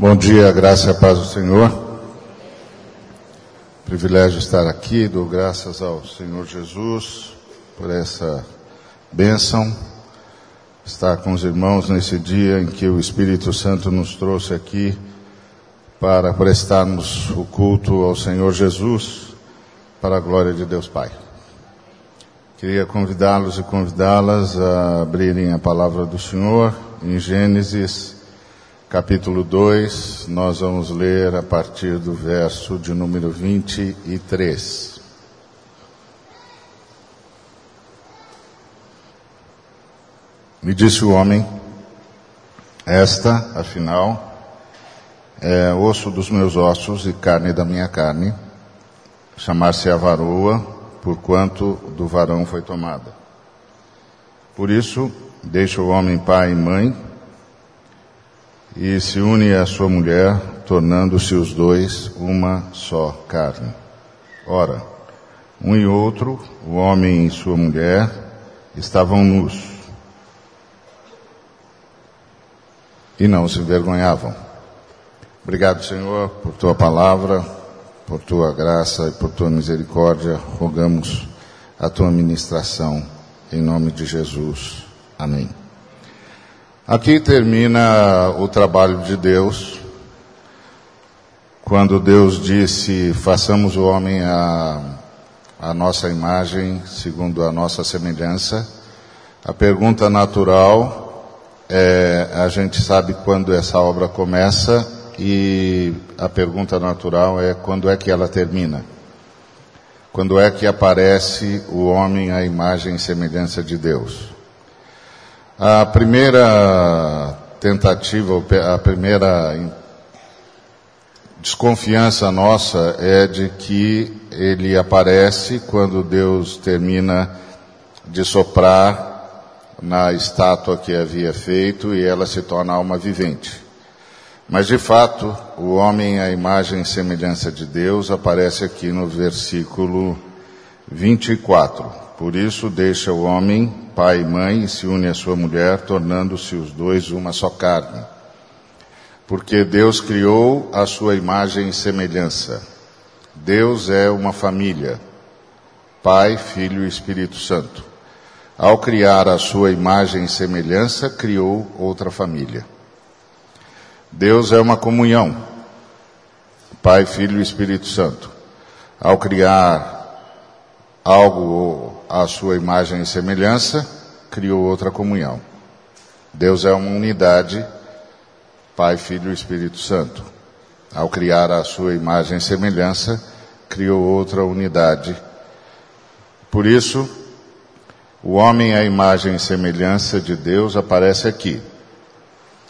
Bom dia, graça e paz do Senhor. Privilégio estar aqui, dou graças ao Senhor Jesus por essa bênção, estar com os irmãos nesse dia em que o Espírito Santo nos trouxe aqui para prestarmos o culto ao Senhor Jesus para a glória de Deus Pai. Queria convidá-los e convidá-las a abrirem a palavra do Senhor em Gênesis capítulo 2, nós vamos ler a partir do verso de número 23. Me disse o homem, esta, afinal, é osso dos meus ossos e carne da minha carne, chamar-se a varoa, porquanto do varão foi tomada. Por isso, deixa o homem pai e mãe, e se une à sua mulher, tornando-se os dois uma só carne. Ora, um e outro, o homem e sua mulher, estavam nus e não se envergonhavam. Obrigado, Senhor, por tua palavra, por tua graça e por tua misericórdia. Rogamos a tua ministração em nome de Jesus. Amém. Aqui termina o trabalho de Deus, quando Deus disse: façamos o homem a, a nossa imagem, segundo a nossa semelhança. A pergunta natural é: a gente sabe quando essa obra começa, e a pergunta natural é: quando é que ela termina? Quando é que aparece o homem à imagem e semelhança de Deus? A primeira tentativa, a primeira desconfiança nossa é de que ele aparece quando Deus termina de soprar na estátua que havia feito e ela se torna alma vivente. Mas de fato, o homem à imagem e semelhança de Deus aparece aqui no versículo 24. Por isso deixa o homem, pai e mãe, e se une à sua mulher, tornando-se os dois uma só carne. Porque Deus criou a sua imagem e semelhança. Deus é uma família, Pai, Filho e Espírito Santo. Ao criar a sua imagem e semelhança, criou outra família. Deus é uma comunhão, Pai, Filho e Espírito Santo. Ao criar algo à sua imagem e semelhança, criou outra comunhão. Deus é uma unidade, Pai, Filho e Espírito Santo. Ao criar a sua imagem e semelhança, criou outra unidade. Por isso, o homem à imagem e semelhança de Deus aparece aqui.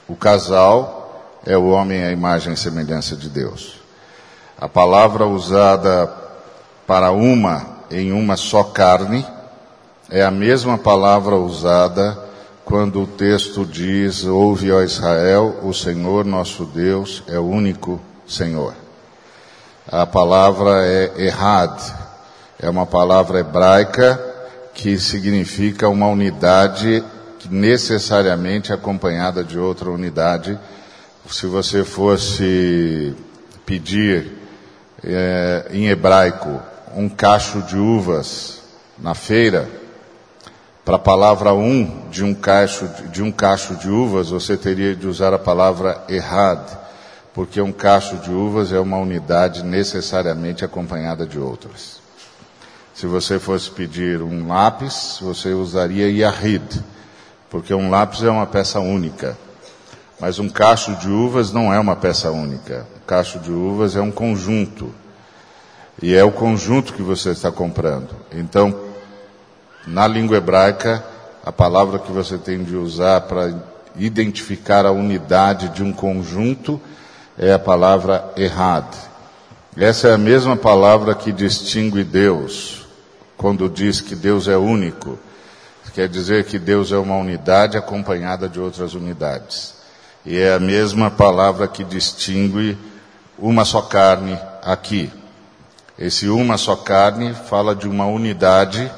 O casal é o homem à imagem e semelhança de Deus. A palavra usada para uma em uma só carne é a mesma palavra usada quando o texto diz: Ouve, ó Israel, o Senhor nosso Deus é o único Senhor. A palavra é errad, é uma palavra hebraica que significa uma unidade necessariamente acompanhada de outra unidade. Se você fosse pedir é, em hebraico um cacho de uvas na feira, para a palavra um de um cacho de um cacho de uvas, você teria de usar a palavra errad, porque um cacho de uvas é uma unidade necessariamente acompanhada de outras. Se você fosse pedir um lápis, você usaria yahid, porque um lápis é uma peça única. Mas um cacho de uvas não é uma peça única. Um cacho de uvas é um conjunto. E é o conjunto que você está comprando. Então, na língua hebraica, a palavra que você tem de usar para identificar a unidade de um conjunto é a palavra errad. Essa é a mesma palavra que distingue Deus, quando diz que Deus é único. Quer dizer que Deus é uma unidade acompanhada de outras unidades. E é a mesma palavra que distingue uma só carne aqui. Esse uma só carne fala de uma unidade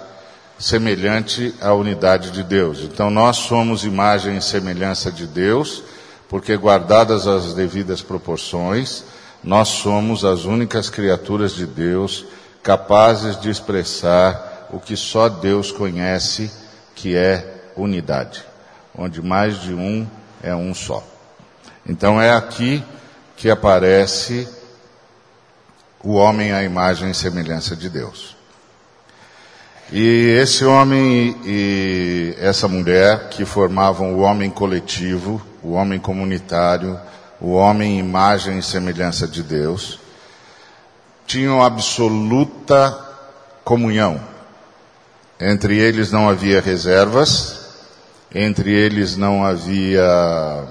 semelhante à unidade de Deus. Então nós somos imagem e semelhança de Deus, porque guardadas as devidas proporções, nós somos as únicas criaturas de Deus capazes de expressar o que só Deus conhece, que é unidade, onde mais de um é um só. Então é aqui que aparece o homem à imagem e semelhança de Deus. E esse homem e essa mulher que formavam o homem coletivo, o homem comunitário, o homem imagem e semelhança de Deus, tinham absoluta comunhão. Entre eles não havia reservas, entre eles não havia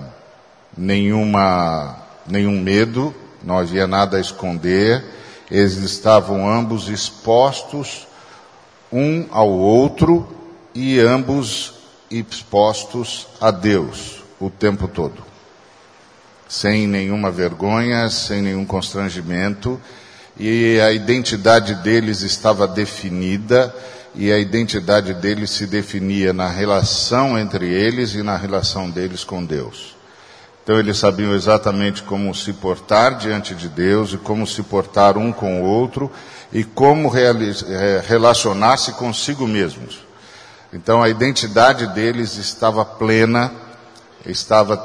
nenhuma, nenhum medo, não havia nada a esconder, eles estavam ambos expostos um ao outro e ambos expostos a Deus o tempo todo. Sem nenhuma vergonha, sem nenhum constrangimento, e a identidade deles estava definida, e a identidade deles se definia na relação entre eles e na relação deles com Deus. Então eles sabiam exatamente como se portar diante de Deus e como se portar um com o outro e como é, relacionar-se consigo mesmos. Então a identidade deles estava plena, estava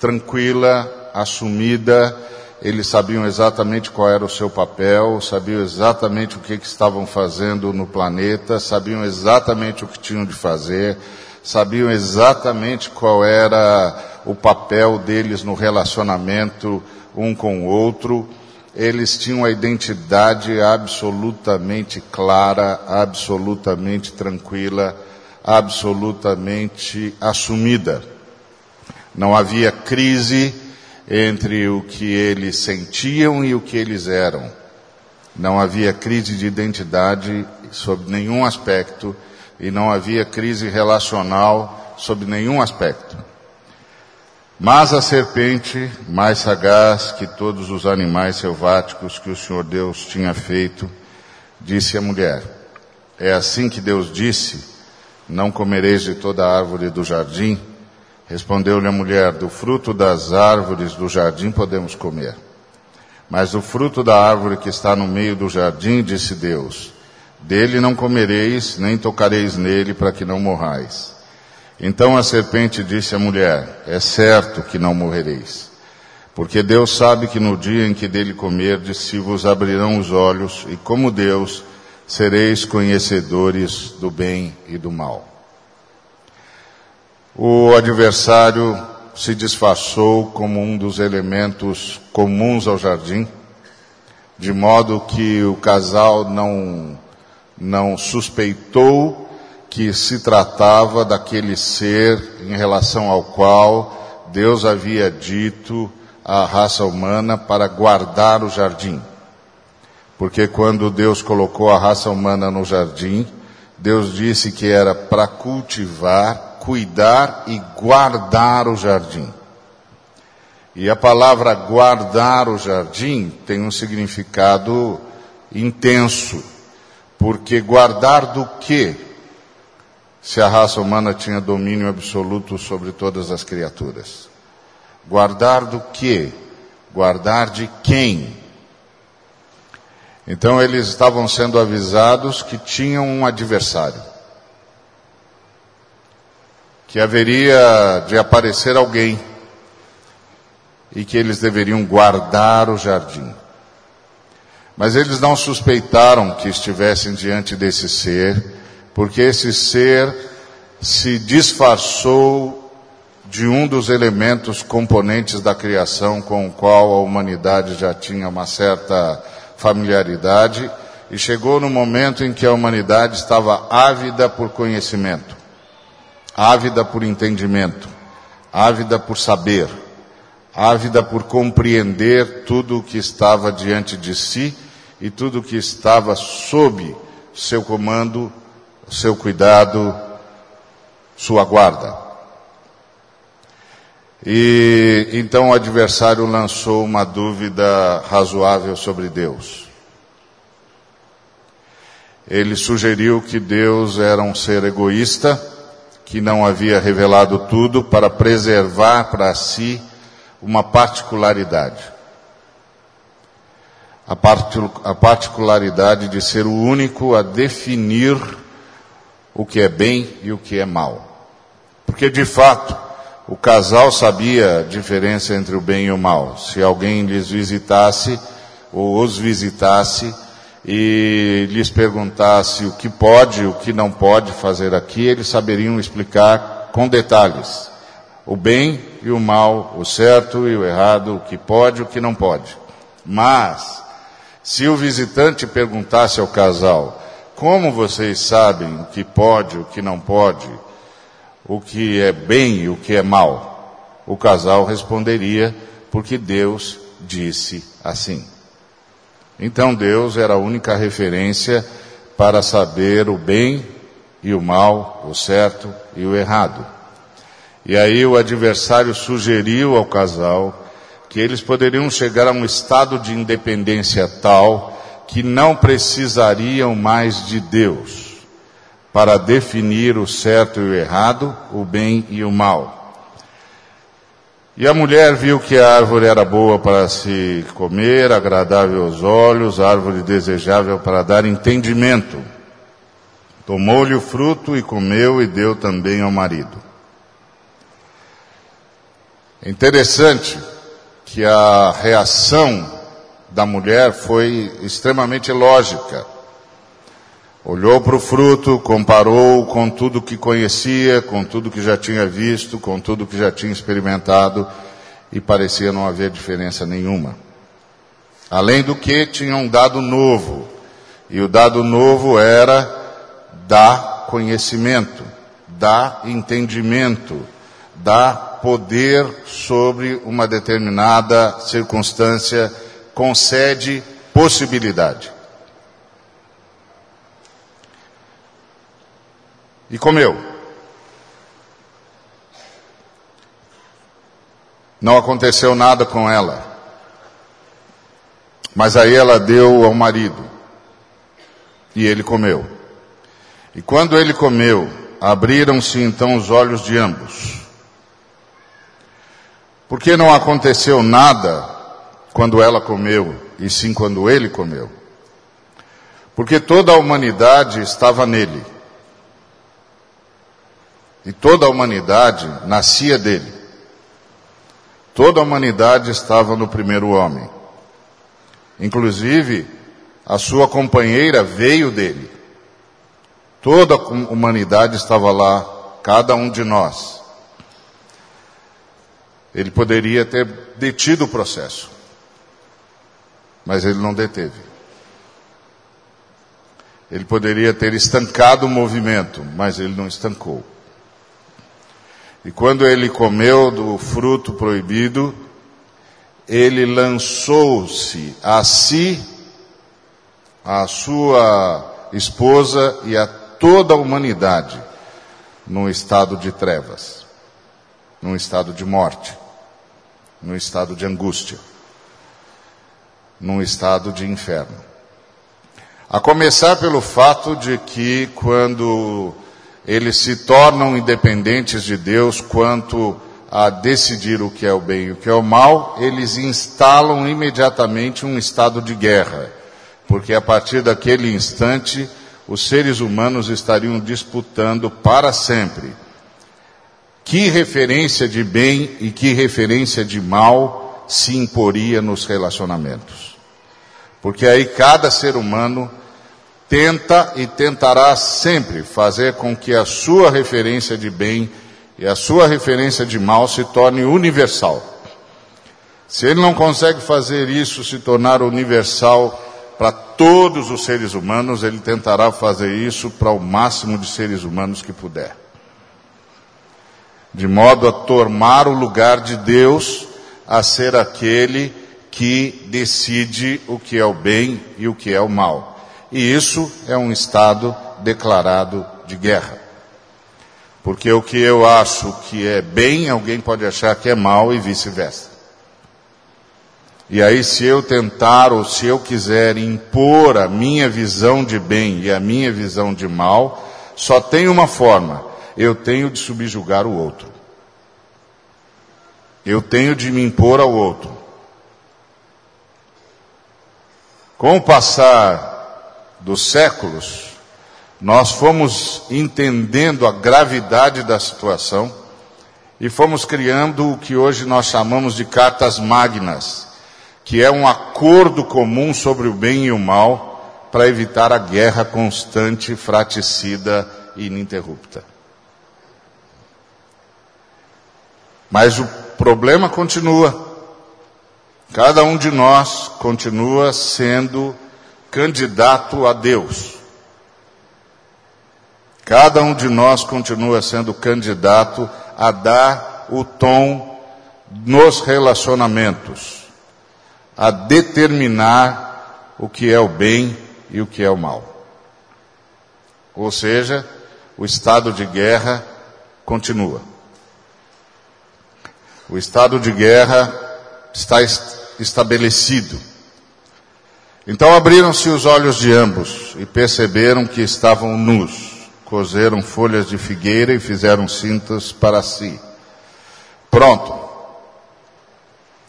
tranquila, assumida, eles sabiam exatamente qual era o seu papel, sabiam exatamente o que, que estavam fazendo no planeta, sabiam exatamente o que tinham de fazer, sabiam exatamente qual era o papel deles no relacionamento um com o outro eles tinham a identidade absolutamente clara, absolutamente tranquila, absolutamente assumida. Não havia crise entre o que eles sentiam e o que eles eram. Não havia crise de identidade sob nenhum aspecto e não havia crise relacional sob nenhum aspecto. Mas a serpente, mais sagaz que todos os animais selváticos que o Senhor Deus tinha feito, disse à mulher: É assim que Deus disse: Não comereis de toda árvore do jardim? Respondeu-lhe a mulher: Do fruto das árvores do jardim podemos comer. Mas do fruto da árvore que está no meio do jardim, disse Deus: Dele não comereis, nem tocareis nele, para que não morrais. Então a serpente disse à mulher: É certo que não morrereis, porque Deus sabe que no dia em que dele comerdes, se vos abrirão os olhos, e como Deus, sereis conhecedores do bem e do mal. O adversário se disfarçou como um dos elementos comuns ao jardim, de modo que o casal não, não suspeitou que se tratava daquele ser em relação ao qual Deus havia dito à raça humana para guardar o jardim. Porque quando Deus colocou a raça humana no jardim, Deus disse que era para cultivar, cuidar e guardar o jardim. E a palavra guardar o jardim tem um significado intenso, porque guardar do que? se a raça humana tinha domínio absoluto sobre todas as criaturas. Guardar do que? Guardar de quem? Então eles estavam sendo avisados que tinham um adversário. Que haveria de aparecer alguém e que eles deveriam guardar o jardim. Mas eles não suspeitaram que estivessem diante desse ser porque esse ser se disfarçou de um dos elementos componentes da criação com o qual a humanidade já tinha uma certa familiaridade e chegou no momento em que a humanidade estava ávida por conhecimento, ávida por entendimento, ávida por saber, ávida por compreender tudo o que estava diante de si e tudo que estava sob seu comando seu cuidado, sua guarda. E então o adversário lançou uma dúvida razoável sobre Deus. Ele sugeriu que Deus era um ser egoísta, que não havia revelado tudo para preservar para si uma particularidade. A, part a particularidade de ser o único a definir o que é bem e o que é mal. Porque, de fato, o casal sabia a diferença entre o bem e o mal. Se alguém lhes visitasse ou os visitasse e lhes perguntasse o que pode, o que não pode fazer aqui, eles saberiam explicar com detalhes o bem e o mal, o certo e o errado, o que pode e o que não pode. Mas, se o visitante perguntasse ao casal, como vocês sabem o que pode, o que não pode, o que é bem e o que é mal? O casal responderia, porque Deus disse assim. Então Deus era a única referência para saber o bem e o mal, o certo e o errado. E aí o adversário sugeriu ao casal que eles poderiam chegar a um estado de independência tal que não precisariam mais de Deus para definir o certo e o errado, o bem e o mal. E a mulher viu que a árvore era boa para se comer, agradável aos olhos, árvore desejável para dar entendimento. Tomou-lhe o fruto e comeu e deu também ao marido. É interessante que a reação da mulher foi extremamente lógica. Olhou para o fruto, comparou com tudo que conhecia, com tudo que já tinha visto, com tudo que já tinha experimentado, e parecia não haver diferença nenhuma. Além do que, tinha um dado novo, e o dado novo era dar conhecimento, dar entendimento, dar poder sobre uma determinada circunstância, concede possibilidade. E comeu. Não aconteceu nada com ela. Mas aí ela deu ao marido. E ele comeu. E quando ele comeu, abriram-se então os olhos de ambos por que não aconteceu nada quando ela comeu, e sim quando ele comeu? Porque toda a humanidade estava nele. E toda a humanidade nascia dele. Toda a humanidade estava no primeiro homem. Inclusive, a sua companheira veio dele. Toda a humanidade estava lá, cada um de nós. Ele poderia ter detido o processo, mas ele não deteve. Ele poderia ter estancado o movimento, mas ele não estancou. E quando ele comeu do fruto proibido, ele lançou-se a si, a sua esposa e a toda a humanidade num estado de trevas, num estado de morte num estado de angústia, num estado de inferno. A começar pelo fato de que quando eles se tornam independentes de Deus quanto a decidir o que é o bem e o que é o mal, eles instalam imediatamente um estado de guerra, porque a partir daquele instante os seres humanos estariam disputando para sempre que referência de bem e que referência de mal se imporia nos relacionamentos. Porque aí cada ser humano tenta e tentará sempre fazer com que a sua referência de bem e a sua referência de mal se torne universal. Se ele não consegue fazer isso se tornar universal para todos os seres humanos, ele tentará fazer isso para o máximo de seres humanos que puder de modo a tomar o lugar de Deus a ser aquele que decide o que é o bem e o que é o mal. E isso é um estado declarado de guerra. Porque o que eu acho que é bem, alguém pode achar que é mal e vice-versa. E aí, se eu tentar ou se eu quiser impor a minha visão de bem e a minha visão de mal, só tem uma forma: eu tenho de subjugar o outro. eu tenho de me impor ao outro. Com o passar dos séculos, nós fomos entendendo a gravidade da situação e fomos criando o que hoje nós chamamos de cartas magnas, que é um acordo comum sobre o bem e o mal para evitar a guerra constante, fraticida e ininterrupta. Mas o problema continua. Cada um de nós continua sendo candidato a Deus. Cada um de nós continua sendo candidato a dar o tom nos relacionamentos, a determinar o que é o bem e o que é o mal. Ou seja, o estado de guerra continua. O estado de guerra está estabelecido. Então abriram-se os olhos de ambos e perceberam que estavam nus cozeram folhas de figueira e fizeram cintas para si. Pronto.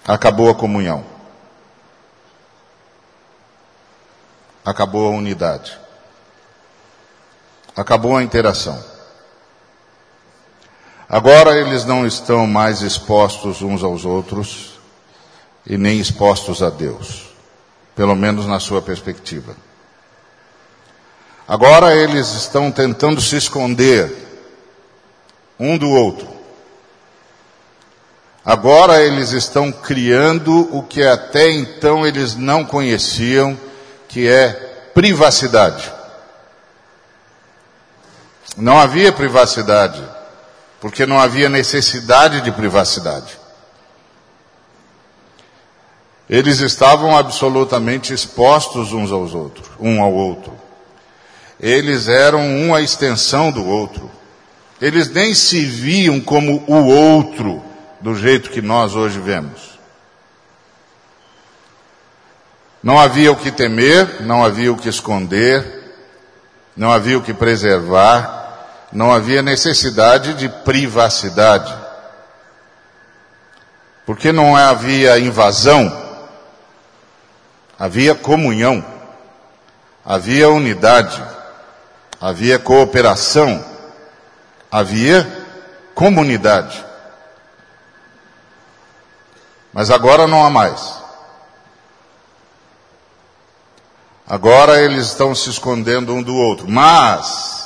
Acabou a comunhão. Acabou a unidade. Acabou a interação. Agora eles não estão mais expostos uns aos outros e nem expostos a Deus, pelo menos na sua perspectiva. Agora eles estão tentando se esconder um do outro. Agora eles estão criando o que até então eles não conheciam, que é privacidade. Não havia privacidade, porque não havia necessidade de privacidade. Eles estavam absolutamente expostos uns aos outros, um ao outro eles eram uma extensão do outro. Eles nem se viam como o outro do jeito que nós hoje vemos. Não havia o que temer, não havia o que esconder, não havia o que preservar, não havia necessidade de privacidade. Porque não havia invasão, havia comunhão, havia unidade havia cooperação, havia comunidade. Mas agora não há mais. Agora eles estão se escondendo um do outro. Mas,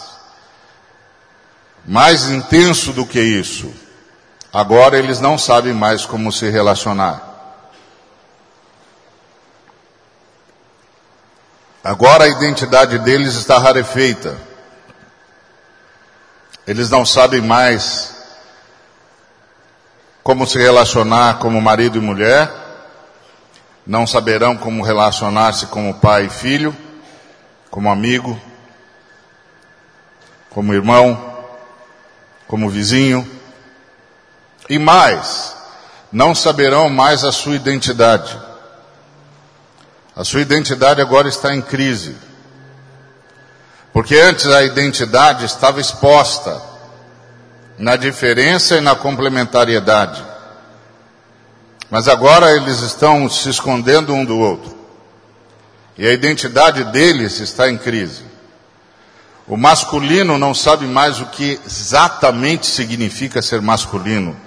mais intenso do que isso, agora eles não sabem mais como se relacionar. Agora a identidade deles está rarefeita. Eles não sabem mais como se relacionar como marido e mulher, não saberão como relacionar-se como pai e filho, como amigo, como irmão, como vizinho, e mais, não saberão mais a sua identidade. A sua identidade agora está em crise. Porque antes a identidade estava exposta na diferença e na complementariedade. Mas agora eles estão se escondendo um do outro. E a identidade deles está em crise. O masculino não sabe mais o que exatamente significa ser masculino.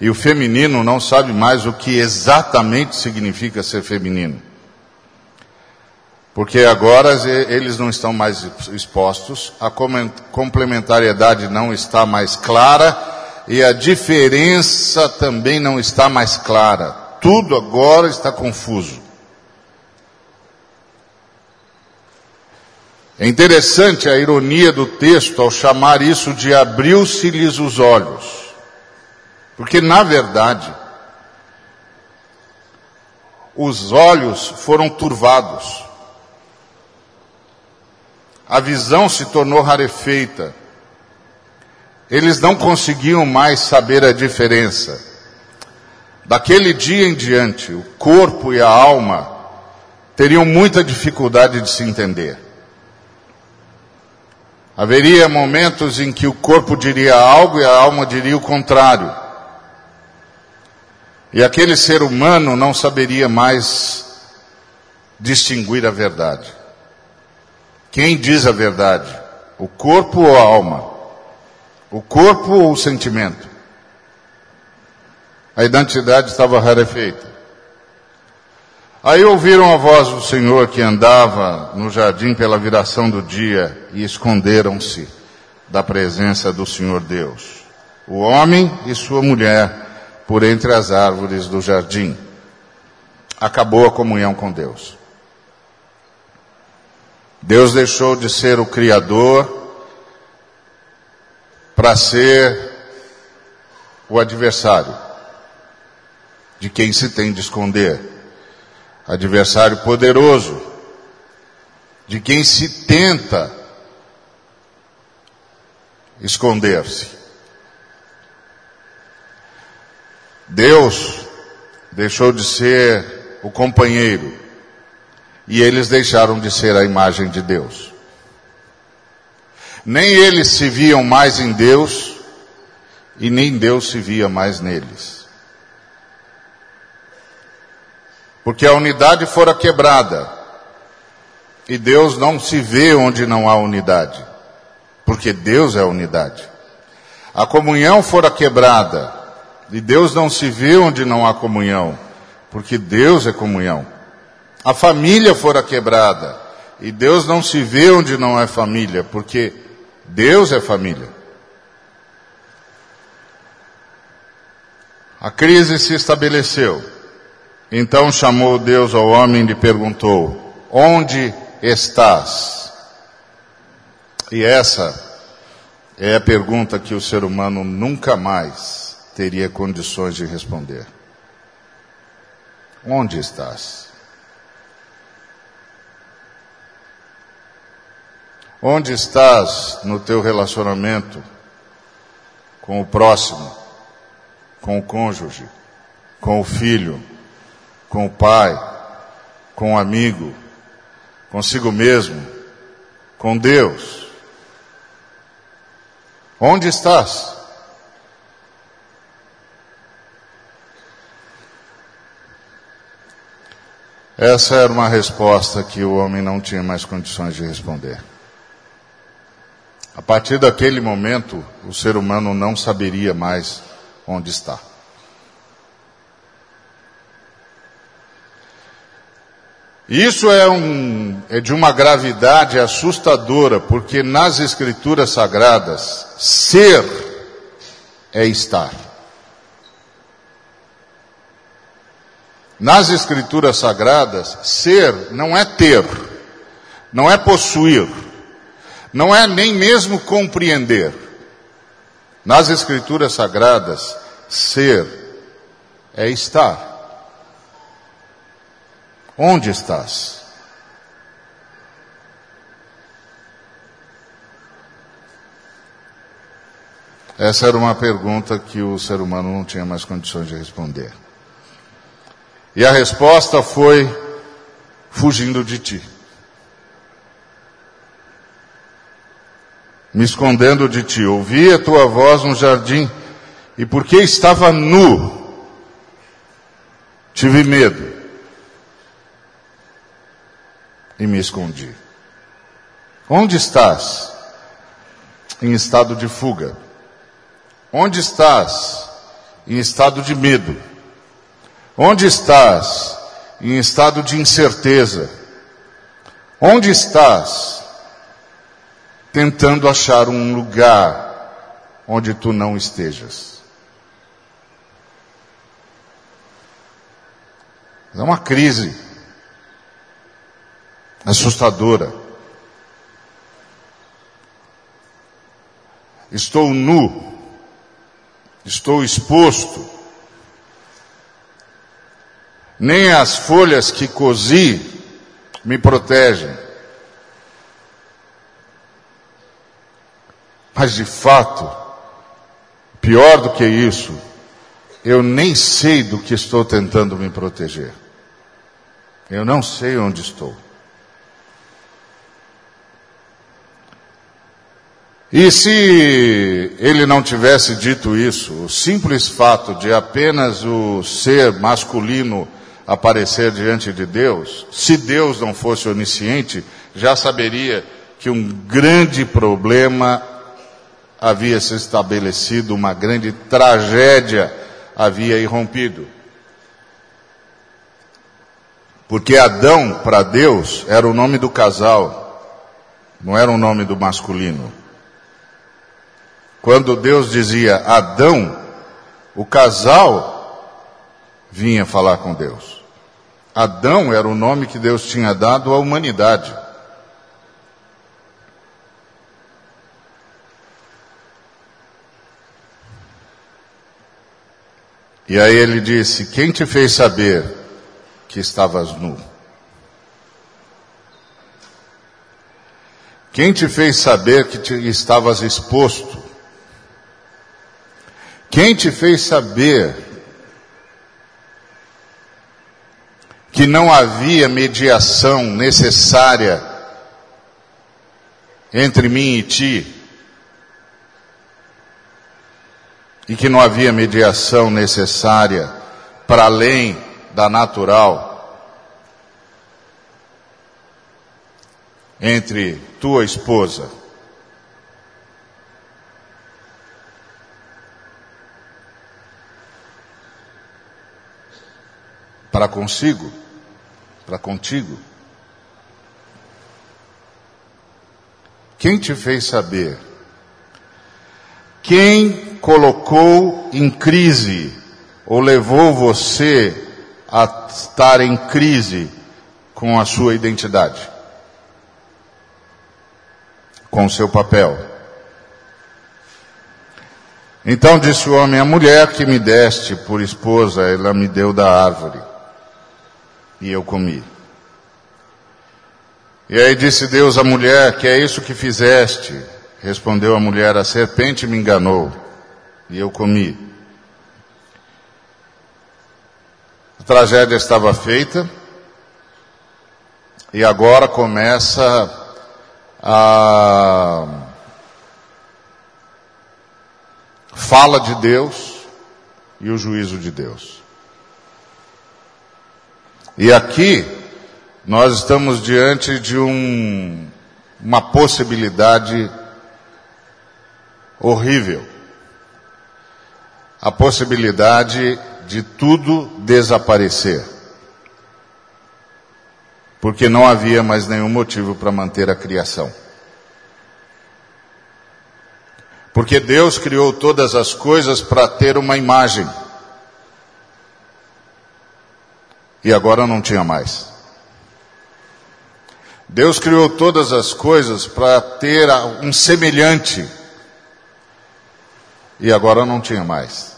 E o feminino não sabe mais o que exatamente significa ser feminino. Porque agora eles não estão mais expostos, a complementariedade não está mais clara e a diferença também não está mais clara. Tudo agora está confuso. É interessante a ironia do texto ao chamar isso de abriu-se-lhes os olhos. Porque, na verdade, os olhos foram turvados a visão se tornou rarefeita. Eles não conseguiam mais saber a diferença. Daquele dia em diante, o corpo e a alma teriam muita dificuldade de se entender. Haveria momentos em que o corpo diria algo e a alma diria o contrário. E aquele ser humano não saberia mais distinguir a verdade. Quem diz a verdade? O corpo ou a alma? O corpo ou o sentimento? A identidade estava rarefeita. Aí ouviram a voz do Senhor que andava no jardim pela viração do dia e esconderam-se da presença do Senhor Deus. O homem e sua mulher por entre as árvores do jardim. Acabou a comunhão com Deus. Deus deixou de ser o Criador para ser o adversário de quem se tem de esconder. Adversário poderoso de quem se tenta esconder-se. Deus deixou de ser o companheiro e eles deixaram de ser a imagem de Deus. Nem eles se viam mais em Deus e nem Deus se via mais neles. Porque a unidade fora quebrada e Deus não se vê onde não há unidade, porque Deus é unidade. A comunhão fora quebrada e Deus não se vê onde não há comunhão, porque Deus é comunhão. A família fora quebrada, e Deus não se vê onde não há família, porque Deus é família. A crise se estabeleceu. Então chamou Deus ao homem e lhe perguntou: Onde estás? E essa é a pergunta que o ser humano nunca mais teria condições de responder. Onde estás? Onde estás no teu relacionamento com o próximo, com o cônjuge, com o filho, com o pai, com o amigo, consigo mesmo, com Deus? Onde estás? Essa era uma resposta que o homem não tinha mais condições de responder. A partir daquele momento, o ser humano não saberia mais onde está. Isso é, um, é de uma gravidade assustadora, porque nas Escrituras Sagradas, ser é estar. Nas Escrituras Sagradas, ser não é ter, não é possuir, não é nem mesmo compreender. Nas Escrituras Sagradas, ser é estar. Onde estás? Essa era uma pergunta que o ser humano não tinha mais condições de responder. E a resposta foi: fugindo de ti. Me escondendo de ti. Ouvi a tua voz no jardim, e porque estava nu, tive medo e me escondi. Onde estás? Em estado de fuga. Onde estás? Em estado de medo. Onde estás? Em estado de incerteza. Onde estás? Tentando achar um lugar onde tu não estejas. É uma crise assustadora. Estou nu, estou exposto, nem as folhas que cozi me protegem. Mas de fato, pior do que isso, eu nem sei do que estou tentando me proteger. Eu não sei onde estou. E se ele não tivesse dito isso, o simples fato de apenas o ser masculino aparecer diante de Deus, se Deus não fosse onisciente, já saberia que um grande problema havia se estabelecido, uma grande tragédia havia irrompido. Porque Adão, para Deus, era o nome do casal, não era o nome do masculino. Quando Deus dizia Adão, o casal vinha falar com Deus. Adão era o nome que Deus tinha dado à humanidade. E aí ele disse: Quem te fez saber que estavas nu? Quem te fez saber que te, estavas exposto? Quem te fez saber que não havia mediação necessária entre mim e ti? E que não havia mediação necessária para além da natural entre tua esposa para consigo, para contigo. Quem te fez saber? Quem colocou em crise ou levou você a estar em crise com a sua identidade? Com o seu papel? Então disse o homem: A mulher que me deste por esposa, ela me deu da árvore e eu comi. E aí disse Deus à mulher: Que é isso que fizeste? Respondeu a mulher: A serpente me enganou e eu comi. A tragédia estava feita e agora começa a fala de Deus e o juízo de Deus. E aqui nós estamos diante de um, uma possibilidade horrível. A possibilidade de tudo desaparecer. Porque não havia mais nenhum motivo para manter a criação. Porque Deus criou todas as coisas para ter uma imagem. E agora não tinha mais. Deus criou todas as coisas para ter um semelhante e agora não tinha mais.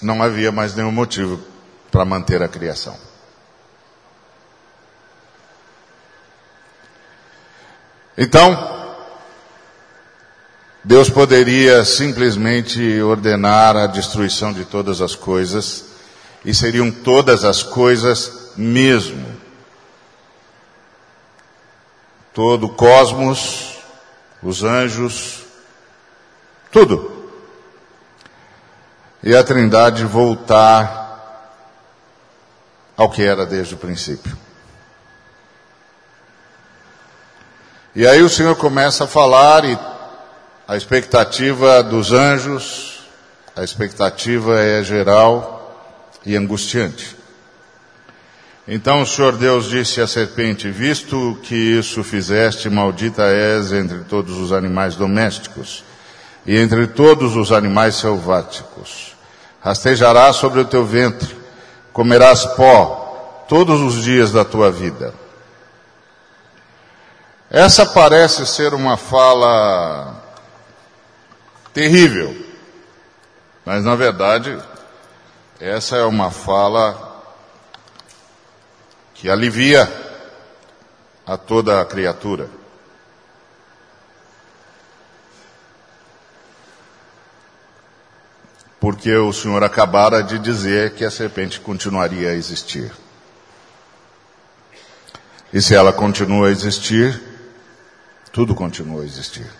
Não havia mais nenhum motivo para manter a criação. Então, Deus poderia simplesmente ordenar a destruição de todas as coisas e seriam todas as coisas mesmo. Todo o cosmos, os anjos, tudo. E a Trindade voltar ao que era desde o princípio. E aí o Senhor começa a falar e a expectativa dos anjos, a expectativa é geral e angustiante. Então o Senhor Deus disse à serpente: Visto que isso fizeste, maldita és entre todos os animais domésticos e entre todos os animais selváticos. Rastejarás sobre o teu ventre, comerás pó todos os dias da tua vida. Essa parece ser uma fala terrível, mas na verdade essa é uma fala que alivia a toda a criatura. Porque o Senhor acabara de dizer que a serpente continuaria a existir. E se ela continua a existir, Tudo continua a existir.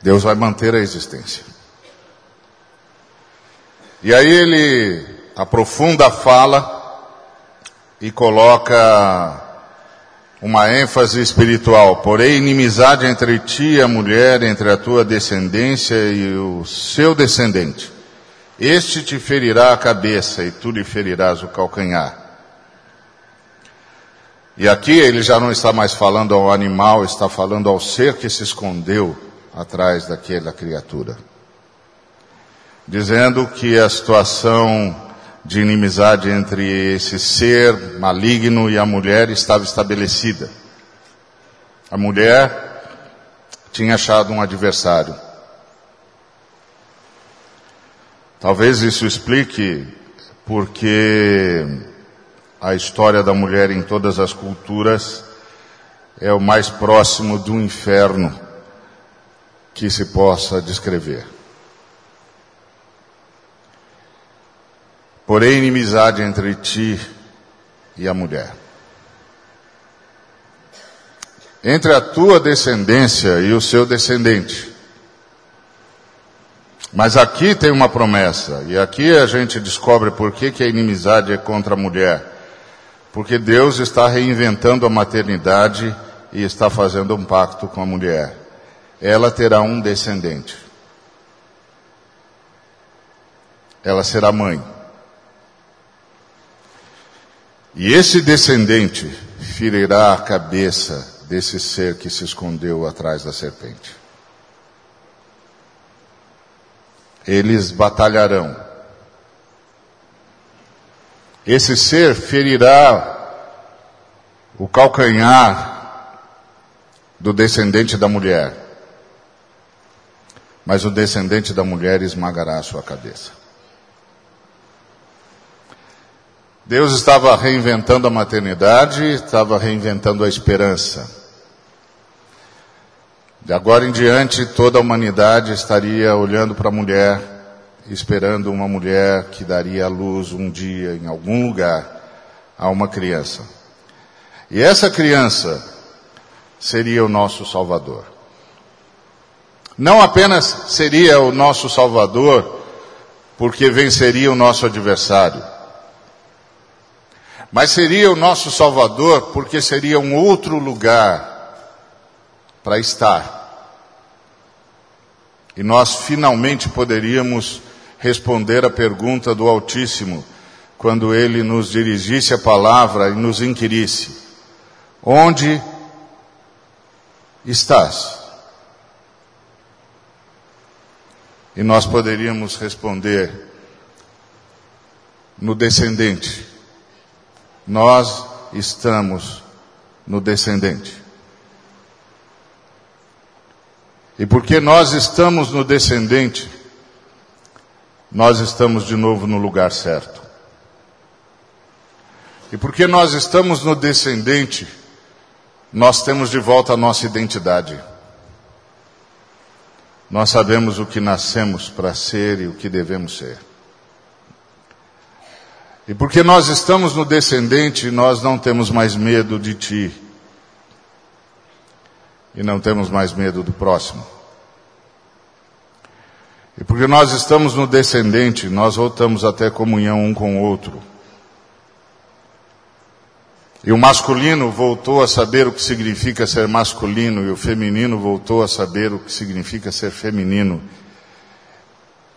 Deus vai manter a existência. E aí ele aprofunda a fala e coloca uma ênfase espiritual. Porém, inimizade entre ti e a mulher, entre a tua descendência e o seu descendente. Este te ferirá a cabeça e tu lhe ferirás o calcanhar. E aqui ele já não está mais falando ao animal, está falando ao ser que se escondeu atrás daquela criatura. Dizendo que a situação de inimizade entre esse ser maligno e a mulher estava estabelecida. A mulher tinha achado um adversário. Talvez isso explique porque a história da mulher em todas as culturas é o mais próximo do inferno que se possa descrever. Porém, inimizade entre ti e a mulher. Entre a tua descendência e o seu descendente. Mas aqui tem uma promessa, e aqui a gente descobre por que, que a inimizade é contra a mulher. Porque Deus está reinventando a maternidade e está fazendo um pacto com a mulher. Ela terá um descendente. Ela será mãe. E esse descendente ferirá a cabeça desse ser que se escondeu atrás da serpente. Eles batalharão. Esse ser ferirá o calcanhar do descendente da mulher. Mas o descendente da mulher esmagará a sua cabeça. Deus estava reinventando a maternidade, estava reinventando a esperança. De agora em diante, toda a humanidade estaria olhando para a mulher, esperando uma mulher que daria à luz um dia, em algum lugar, a uma criança. E essa criança seria o nosso Salvador. Não apenas seria o nosso Salvador, porque venceria o nosso adversário, mas seria o nosso Salvador porque seria um outro lugar para estar. E nós finalmente poderíamos responder a pergunta do Altíssimo quando ele nos dirigisse a palavra e nos inquirisse: Onde estás? E nós poderíamos responder: No descendente nós estamos no descendente. E porque nós estamos no descendente, nós estamos de novo no lugar certo. E porque nós estamos no descendente, nós temos de volta a nossa identidade. Nós sabemos o que nascemos para ser e o que devemos ser. E porque nós estamos no descendente, nós não temos mais medo de ti. E não temos mais medo do próximo. E porque nós estamos no descendente, nós voltamos até comunhão um com o outro. E o masculino voltou a saber o que significa ser masculino, e o feminino voltou a saber o que significa ser feminino.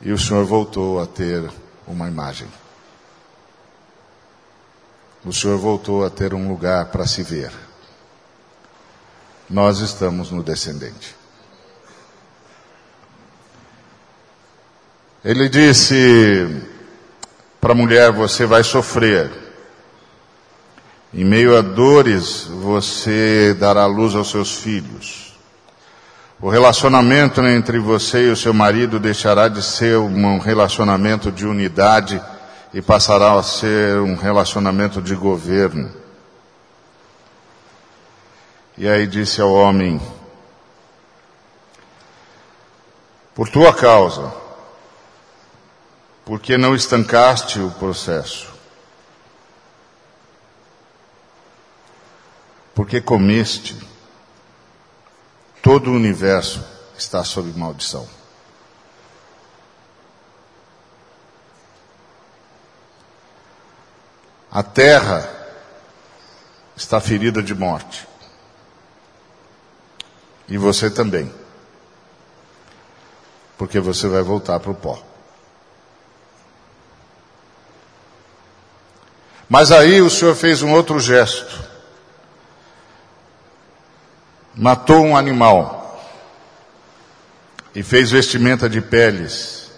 E o Senhor voltou a ter uma imagem o Senhor voltou a ter um lugar para se ver. Nós estamos no descendente. Ele disse para a mulher: Você vai sofrer. Em meio a dores, você dará luz aos seus filhos. O relacionamento entre você e o seu marido deixará de ser um relacionamento de unidade e passará a ser um relacionamento de governo. E aí disse ao homem: Por tua causa, porque não estancaste o processo. porque comeste, todo o universo está sob maldição. A terra está ferida de morte. E você também. Porque você vai voltar para o pó. Mas aí o Senhor fez um outro gesto. Matou um animal e fez vestimenta de peles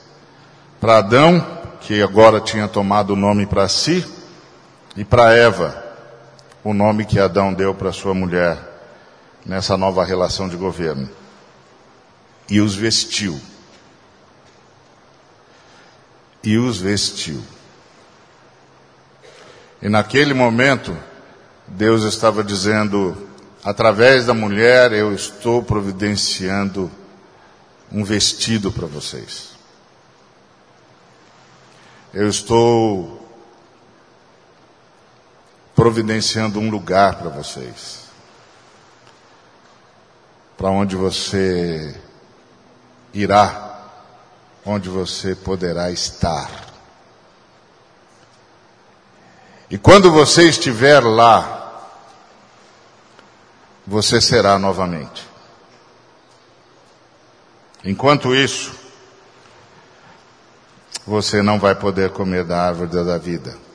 para Adão, que agora tinha tomado o nome para si, e para Eva, o nome que Adão deu para sua mulher nessa nova relação de governo. E os vestiu. E os vestiu. E naquele momento, Deus estava dizendo: através da mulher eu estou providenciando um vestido para vocês. Eu estou providenciando um lugar para vocês. Para onde você irá, onde você poderá estar. E quando você estiver lá, você será novamente. Enquanto isso, você não vai poder comer da árvore da vida,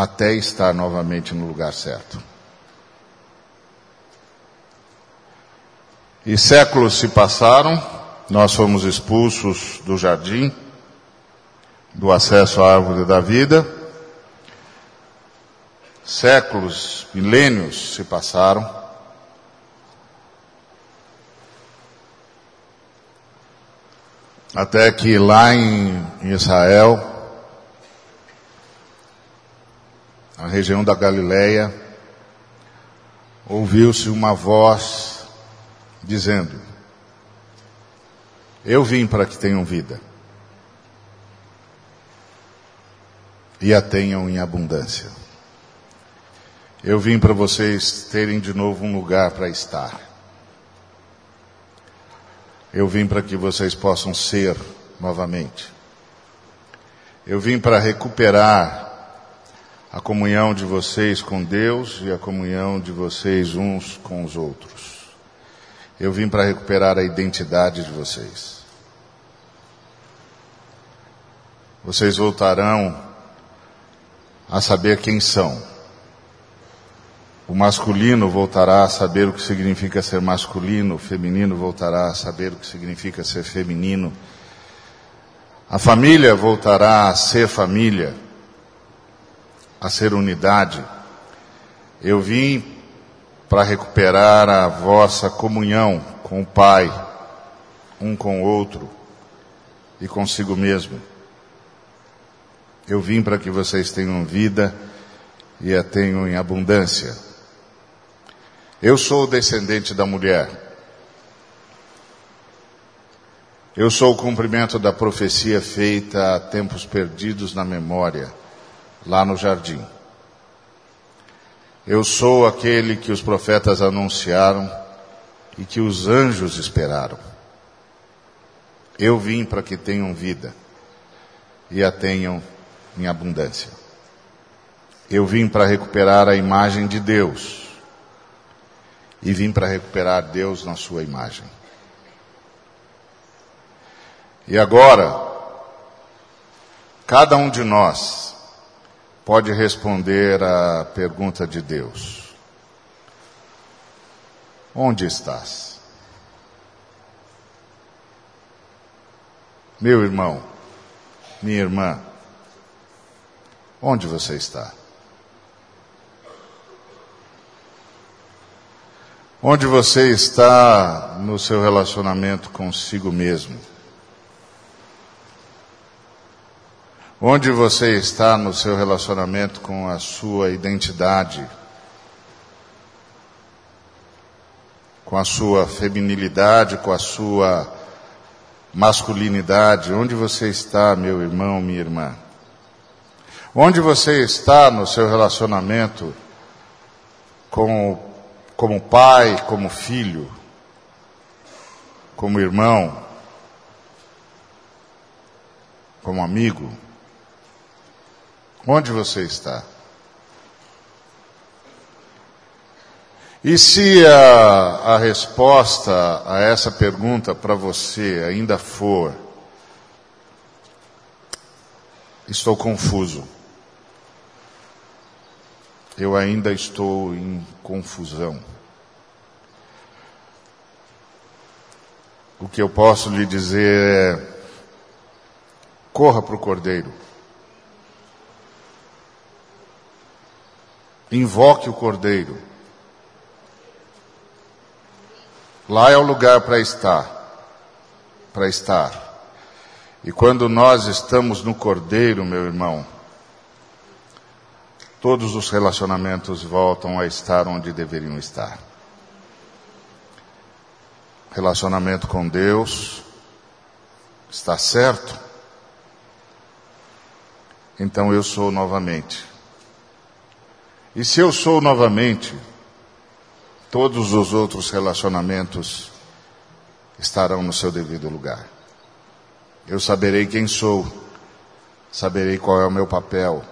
até estar novamente no lugar certo. E séculos se passaram, nós fomos expulsos do jardim, do acesso à árvore da vida, Séculos, milênios se passaram. Até que lá em Israel, na região da Galileia, ouviu-se uma voz dizendo: Eu vim para que tenham vida e a tenham em abundância. Eu vim para vocês terem de novo um lugar para estar. Eu vim para que vocês possam ser novamente. Eu vim para recuperar a comunhão de vocês com Deus e a comunhão de vocês uns com os outros. Eu vim para recuperar a identidade de vocês. Vocês voltarão a saber quem são o masculino voltará a saber o que significa ser masculino, o feminino voltará a saber o que significa ser feminino. A família voltará a ser família, a ser unidade. Eu vim para recuperar a vossa comunhão com o Pai, um com o outro e consigo mesmo. Eu vim para que vocês tenham vida e a tenham em abundância. Eu sou o descendente da mulher. Eu sou o cumprimento da profecia feita há tempos perdidos na memória, lá no jardim. Eu sou aquele que os profetas anunciaram e que os anjos esperaram. Eu vim para que tenham vida e a tenham em abundância. Eu vim para recuperar a imagem de Deus e vim para recuperar Deus na sua imagem. E agora, cada um de nós pode responder à pergunta de Deus: Onde estás? Meu irmão, minha irmã, onde você está? Onde você está no seu relacionamento consigo mesmo? Onde você está no seu relacionamento com a sua identidade? Com a sua feminilidade, com a sua masculinidade? Onde você está, meu irmão, minha irmã? Onde você está no seu relacionamento como, como pai, como filho, como irmão, como amigo? Onde você está? E se a, a resposta a essa pergunta para você ainda for: estou confuso, eu ainda estou em confusão. O que eu posso lhe dizer é: corra para o cordeiro. Invoque o cordeiro. Lá é o lugar para estar. Para estar. E quando nós estamos no cordeiro, meu irmão, todos os relacionamentos voltam a estar onde deveriam estar. Relacionamento com Deus está certo? Então eu sou novamente. E se eu sou novamente, todos os outros relacionamentos estarão no seu devido lugar. Eu saberei quem sou, saberei qual é o meu papel.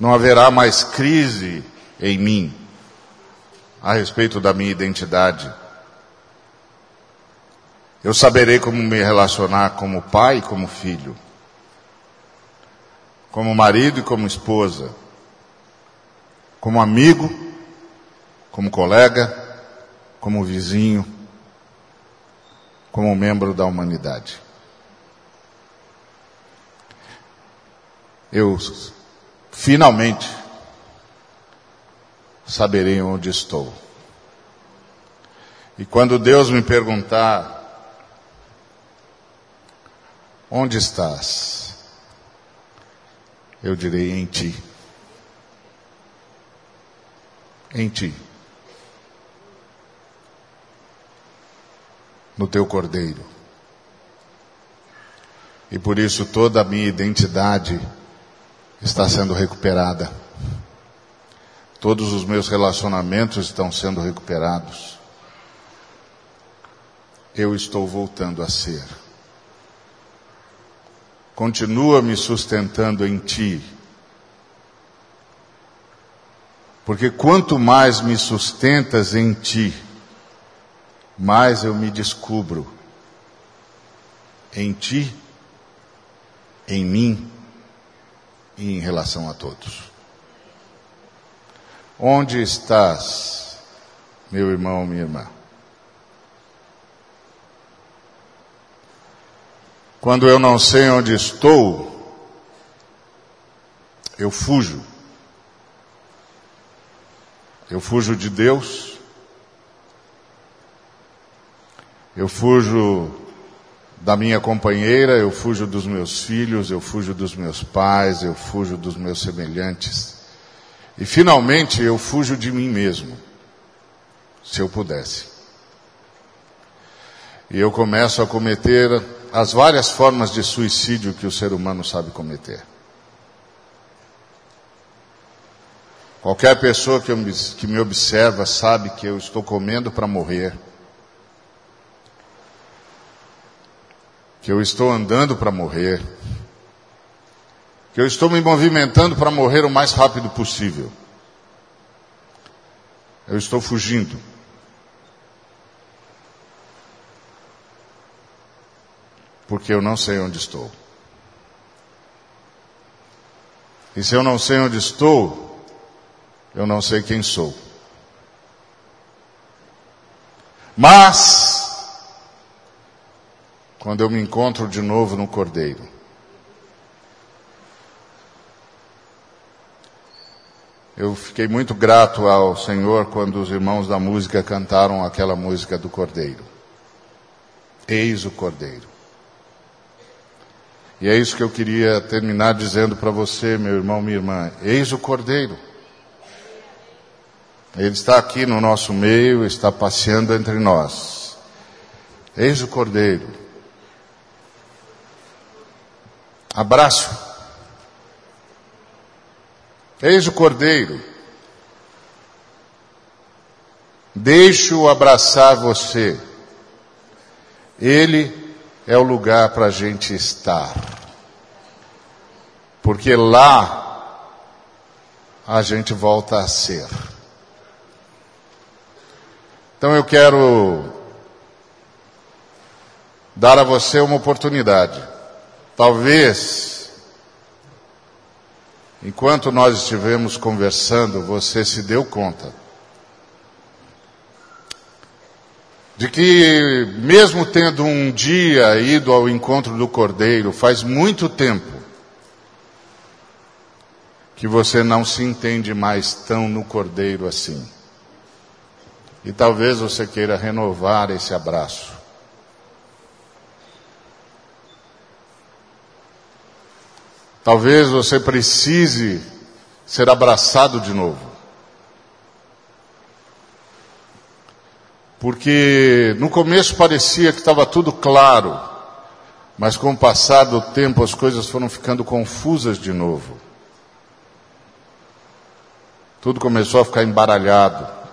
Não haverá mais crise em mim a respeito da minha identidade. Eu saberei como me relacionar como pai e como filho, como marido e como esposa, como amigo como colega, como vizinho, como membro da humanidade. Eu finalmente saberei onde estou. E quando Deus me perguntar, onde estás? Eu direi em ti. Em ti. no teu cordeiro. E por isso toda a minha identidade está sendo recuperada. Todos os meus relacionamentos estão sendo recuperados. Eu estou voltando a ser. Continua me sustentando em ti. Porque quanto mais me sustentas em ti, mais eu me descubro em ti, em mim e em relação a todos. Onde estás, meu irmão, minha irmã? Quando eu não sei onde estou, eu fujo. Eu fujo de Deus, Eu fujo da minha companheira, eu fujo dos meus filhos, eu fujo dos meus pais, eu fujo dos meus semelhantes. E finalmente eu fujo de mim mesmo, se eu pudesse. E eu começo a cometer as várias formas de suicídio que o ser humano sabe cometer. Qualquer pessoa que, eu, que me observa sabe que eu estou comendo para morrer. que eu estou andando para morrer, que eu estou me movimentando para morrer o mais rápido possível. Eu estou fugindo. Porque eu não sei onde estou. E se eu não sei onde estou, eu não sei quem sou. Mas, quando eu me encontro de novo no Cordeiro. Eu fiquei muito grato ao Senhor quando os irmãos da música cantaram aquela música do Cordeiro. Eis o Cordeiro. E é isso que eu queria terminar dizendo para você, meu irmão, minha irmã. Eis o Cordeiro. Ele está aqui no nosso meio, está passeando entre nós. Eis o Cordeiro. Abraço. Eis o cordeiro. Deixe-o abraçar você. Ele é o lugar para a gente estar. Porque lá a gente volta a ser. Então eu quero dar a você uma oportunidade. Talvez, enquanto nós estivemos conversando, você se deu conta de que, mesmo tendo um dia ido ao encontro do Cordeiro, faz muito tempo que você não se entende mais tão no Cordeiro assim. E talvez você queira renovar esse abraço. Talvez você precise ser abraçado de novo. Porque no começo parecia que estava tudo claro, mas com o passar do tempo as coisas foram ficando confusas de novo. Tudo começou a ficar embaralhado.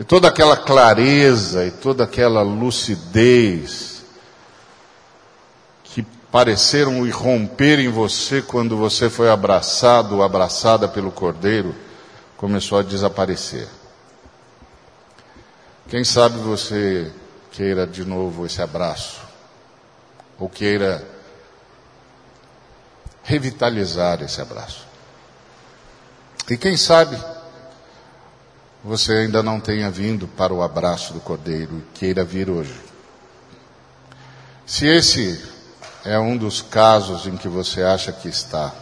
E toda aquela clareza e toda aquela lucidez que pareceram irromper em você quando você foi abraçado ou abraçada pelo Cordeiro, começou a desaparecer. Quem sabe você queira de novo esse abraço, ou queira revitalizar esse abraço. E quem sabe você ainda não tenha vindo para o abraço do Cordeiro e queira vir hoje. Se esse é um dos casos em que você acha que está,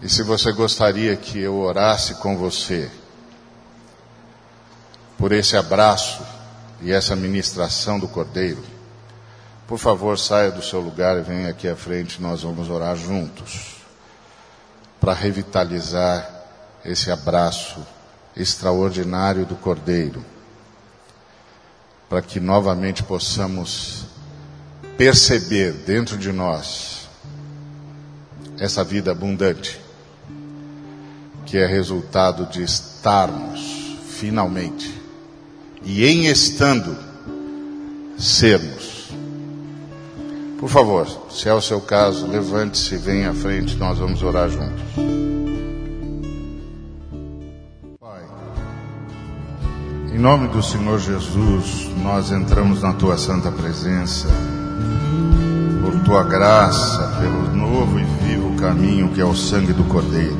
e se você gostaria que eu orasse com você, por esse abraço e essa ministração do Cordeiro, por favor saia do seu lugar e venha aqui à frente, nós vamos orar juntos, para revitalizar esse abraço extraordinário do Cordeiro, para que novamente possamos perceber dentro de nós essa vida abundante, que é resultado de estarmos finalmente e em estando sermos. Por favor, se é o seu caso, levante-se venha à frente, nós vamos orar juntos. Nome do Senhor Jesus, nós entramos na tua santa presença, por tua graça, pelo novo e vivo caminho que é o sangue do Cordeiro.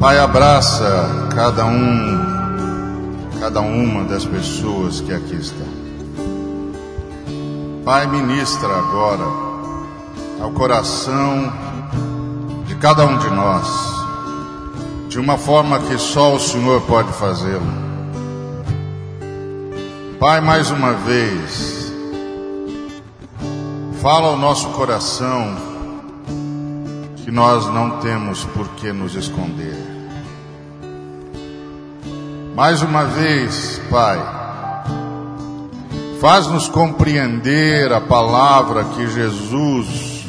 Pai, abraça cada um, cada uma das pessoas que aqui estão. Pai, ministra agora ao coração de cada um de nós de uma forma que só o Senhor pode fazê-lo. Pai, mais uma vez, fala ao nosso coração que nós não temos por que nos esconder. Mais uma vez, Pai, faz-nos compreender a palavra que Jesus,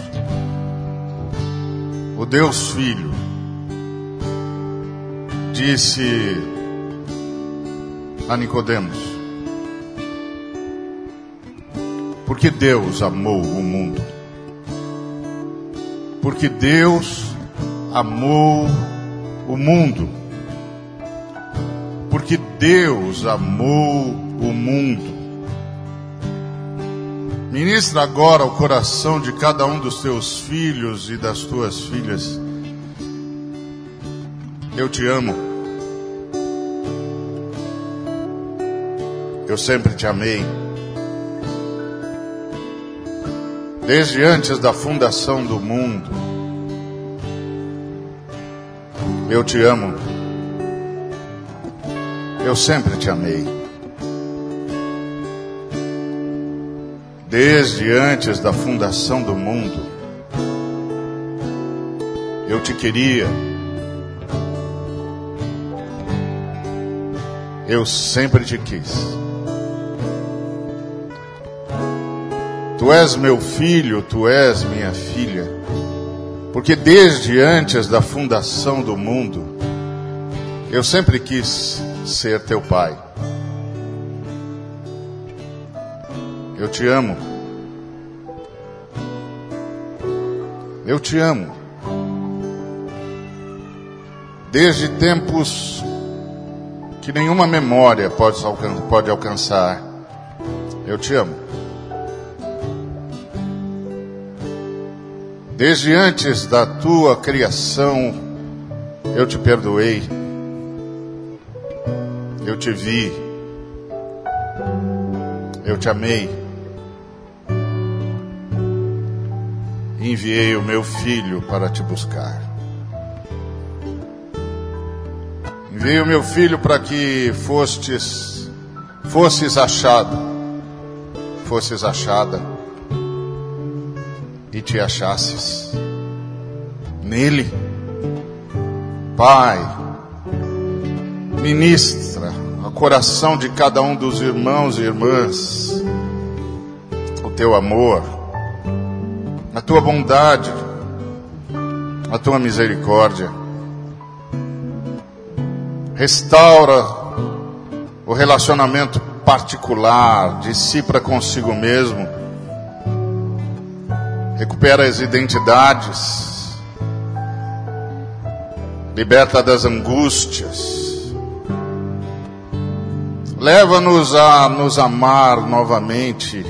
o Deus Filho, disse a Nicodemos: Porque Deus amou o mundo. Porque Deus amou o mundo. Porque Deus amou o mundo. Ministra agora o coração de cada um dos teus filhos e das tuas filhas. Eu te amo. Eu sempre te amei. Desde antes da fundação do mundo, eu te amo. Eu sempre te amei. Desde antes da fundação do mundo, eu te queria. Eu sempre te quis. Tu és meu filho, tu és minha filha, porque desde antes da fundação do mundo, Eu sempre quis ser teu pai. Eu te amo. Eu te amo. Desde tempos que nenhuma memória pode, pode alcançar, eu te amo. Desde antes da tua criação, eu te perdoei. Eu te vi. Eu te amei. enviei o meu filho para te buscar. Enviei o meu filho para que fostes, fosses achado, fosses achada e te achasses nele. Pai, ministra o coração de cada um dos irmãos e irmãs o teu amor a tua bondade, a tua misericórdia. Restaura o relacionamento particular de si para consigo mesmo. Recupera as identidades. Liberta das angústias. Leva-nos a nos amar novamente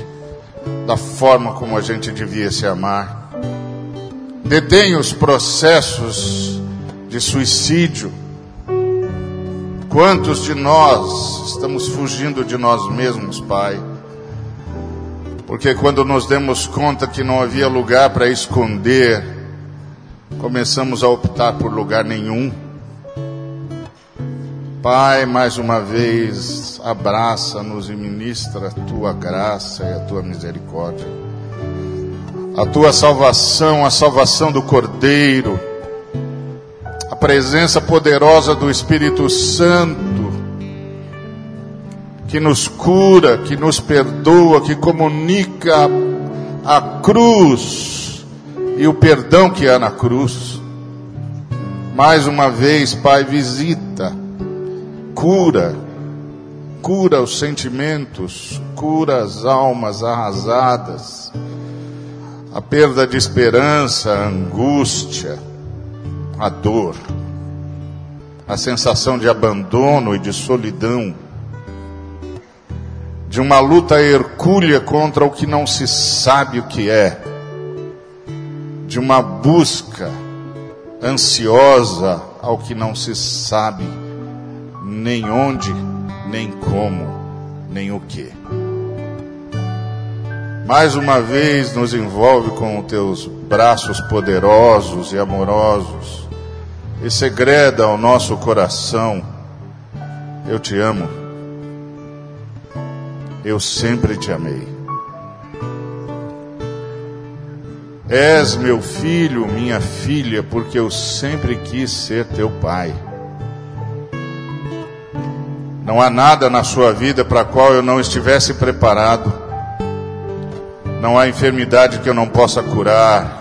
da forma como a gente devia se amar. Detém os processos de suicídio. Quantos de nós estamos fugindo de nós mesmos, Pai? Porque quando nos demos conta que não havia lugar para esconder, começamos a optar por lugar nenhum. Pai, mais uma vez, abraça-nos e ministra a tua graça e a tua misericórdia. A tua salvação, a salvação do Cordeiro, presença poderosa do Espírito Santo, que nos cura, que nos perdoa, que comunica a cruz e o perdão que há na cruz. Mais uma vez, Pai, visita cura, cura os sentimentos, cura as almas arrasadas, a perda de esperança, a angústia, a dor, a sensação de abandono e de solidão, de uma luta hercúlea contra o que não se sabe o que é, de uma busca ansiosa ao que não se sabe nem onde, nem como, nem o que. Mais uma vez nos envolve com os teus braços poderosos e amorosos e segreda ao nosso coração: Eu te amo, eu sempre te amei. És meu filho, minha filha, porque eu sempre quis ser teu pai. Não há nada na sua vida para qual eu não estivesse preparado. Não há enfermidade que eu não possa curar.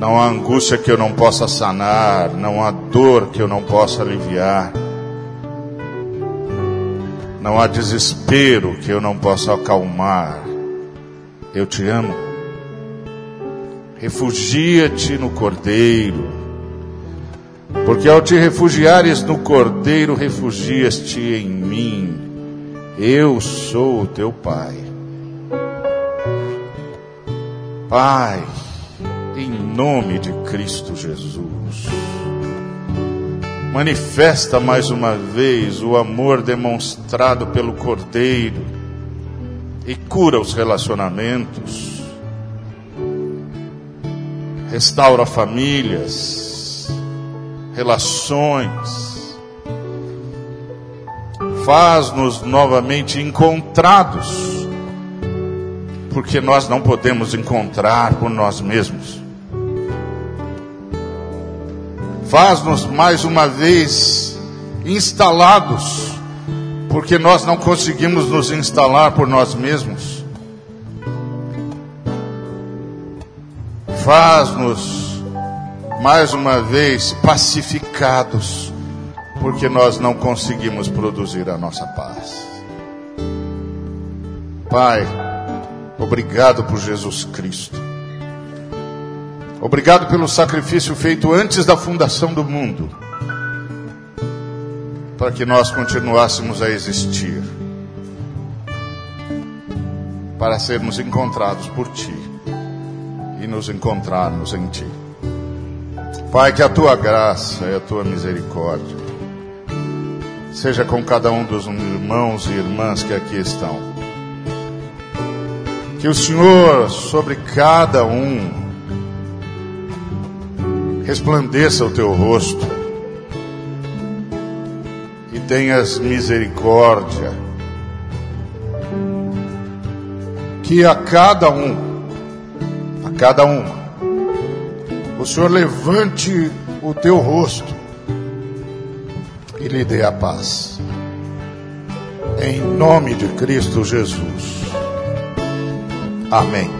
Não há angústia que eu não possa sanar. Não há dor que eu não possa aliviar. Não há desespero que eu não possa acalmar. Eu te amo. Refugia-te no Cordeiro porque ao te refugiares no Cordeiro, refugias-te em mim. Eu sou o teu Pai. Pai, em nome de Cristo Jesus, manifesta mais uma vez o amor demonstrado pelo Cordeiro e cura os relacionamentos, restaura famílias, relações. Faz-nos novamente encontrados, porque nós não podemos encontrar por nós mesmos. Faz-nos mais uma vez instalados, porque nós não conseguimos nos instalar por nós mesmos. Faz-nos mais uma vez pacificados, porque nós não conseguimos produzir a nossa paz. Pai, obrigado por Jesus Cristo. Obrigado pelo sacrifício feito antes da fundação do mundo, para que nós continuássemos a existir, para sermos encontrados por Ti e nos encontrarmos em Ti. Pai, que a Tua graça e a Tua misericórdia seja com cada um dos irmãos e irmãs que aqui estão. Que o Senhor, sobre cada um, resplandeça o teu rosto e tenhas misericórdia. Que a cada um, a cada um, o Senhor levante o teu rosto e lhe dê a paz. Em nome de Cristo Jesus. Amém.